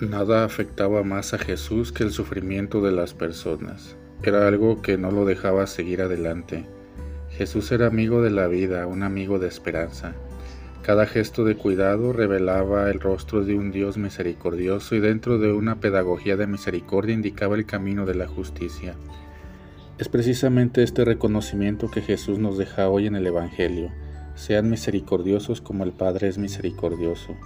Nada afectaba más a Jesús que el sufrimiento de las personas. Era algo que no lo dejaba seguir adelante. Jesús era amigo de la vida, un amigo de esperanza. Cada gesto de cuidado revelaba el rostro de un Dios misericordioso y dentro de una pedagogía de misericordia indicaba el camino de la justicia. Es precisamente este reconocimiento que Jesús nos deja hoy en el Evangelio. Sean misericordiosos como el Padre es misericordioso.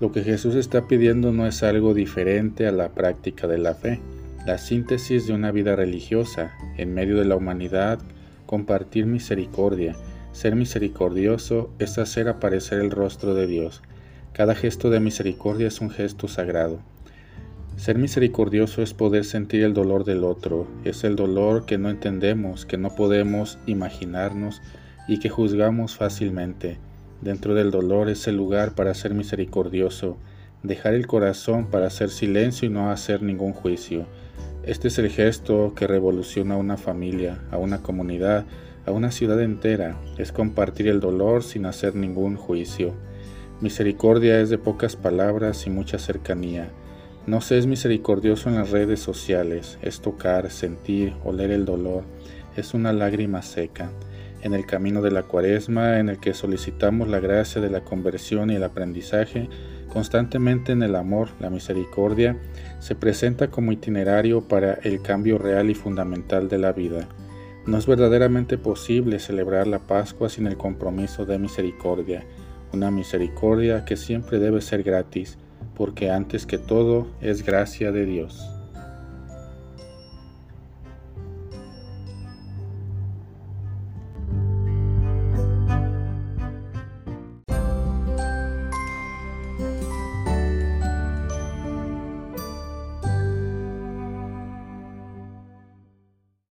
Lo que Jesús está pidiendo no es algo diferente a la práctica de la fe, la síntesis de una vida religiosa, en medio de la humanidad, compartir misericordia. Ser misericordioso es hacer aparecer el rostro de Dios. Cada gesto de misericordia es un gesto sagrado. Ser misericordioso es poder sentir el dolor del otro, es el dolor que no entendemos, que no podemos imaginarnos y que juzgamos fácilmente. Dentro del dolor es el lugar para ser misericordioso, dejar el corazón para hacer silencio y no hacer ningún juicio. Este es el gesto que revoluciona a una familia, a una comunidad, a una ciudad entera. Es compartir el dolor sin hacer ningún juicio. Misericordia es de pocas palabras y mucha cercanía. No se es misericordioso en las redes sociales, es tocar, sentir, oler el dolor, es una lágrima seca en el camino de la cuaresma en el que solicitamos la gracia de la conversión y el aprendizaje, constantemente en el amor, la misericordia, se presenta como itinerario para el cambio real y fundamental de la vida. No es verdaderamente posible celebrar la Pascua sin el compromiso de misericordia, una misericordia que siempre debe ser gratis, porque antes que todo es gracia de Dios.